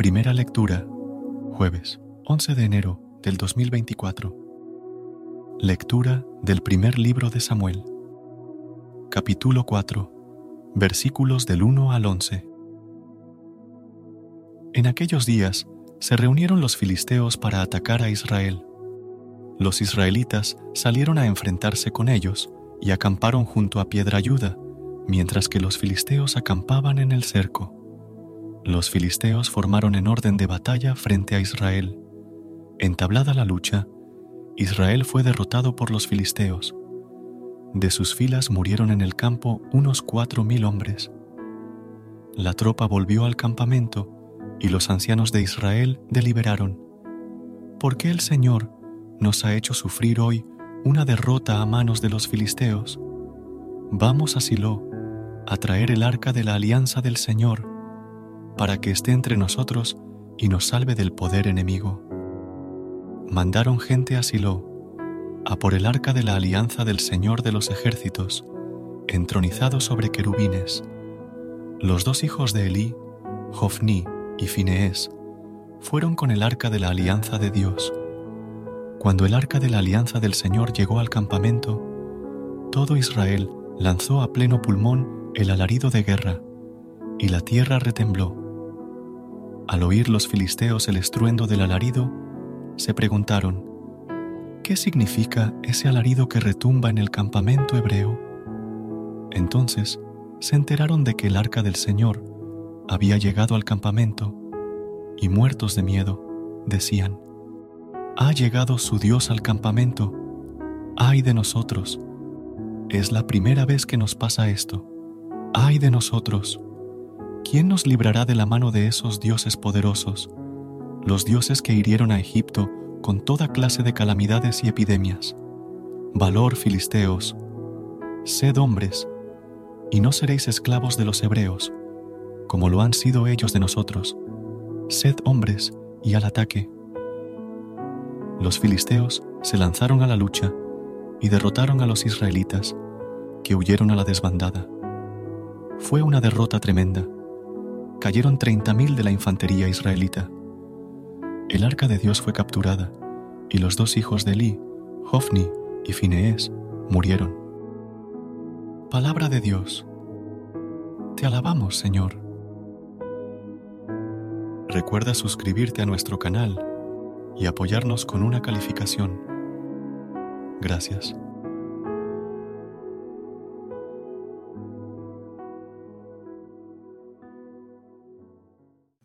Primera lectura, jueves 11 de enero del 2024. Lectura del primer libro de Samuel. Capítulo 4, versículos del 1 al 11. En aquellos días se reunieron los filisteos para atacar a Israel. Los israelitas salieron a enfrentarse con ellos y acamparon junto a Piedra Ayuda, mientras que los filisteos acampaban en el cerco. Los filisteos formaron en orden de batalla frente a Israel. Entablada la lucha, Israel fue derrotado por los filisteos. De sus filas murieron en el campo unos cuatro mil hombres. La tropa volvió al campamento y los ancianos de Israel deliberaron, ¿por qué el Señor nos ha hecho sufrir hoy una derrota a manos de los filisteos? Vamos a Silo a traer el arca de la alianza del Señor para que esté entre nosotros y nos salve del poder enemigo. Mandaron gente a Silo, a por el arca de la alianza del Señor de los ejércitos, entronizado sobre querubines. Los dos hijos de Elí, Jofni y Fineés, fueron con el arca de la alianza de Dios. Cuando el arca de la alianza del Señor llegó al campamento, todo Israel lanzó a pleno pulmón el alarido de guerra, y la tierra retembló. Al oír los filisteos el estruendo del alarido, se preguntaron, ¿qué significa ese alarido que retumba en el campamento hebreo? Entonces se enteraron de que el arca del Señor había llegado al campamento y muertos de miedo, decían, ha llegado su Dios al campamento, ay de nosotros, es la primera vez que nos pasa esto, ay de nosotros, ¿quién nos librará de la mano de esos dioses poderosos, los dioses que hirieron a Egipto con toda clase de calamidades y epidemias? Valor, filisteos, sed hombres, y no seréis esclavos de los hebreos, como lo han sido ellos de nosotros. Sed hombres y al ataque. Los filisteos se lanzaron a la lucha y derrotaron a los israelitas, que huyeron a la desbandada. Fue una derrota tremenda cayeron 30.000 de la infantería israelita. El arca de Dios fue capturada, y los dos hijos de Elí, Hofni y Fineés, murieron. Palabra de Dios. Te alabamos, Señor. Recuerda suscribirte a nuestro canal y apoyarnos con una calificación. Gracias.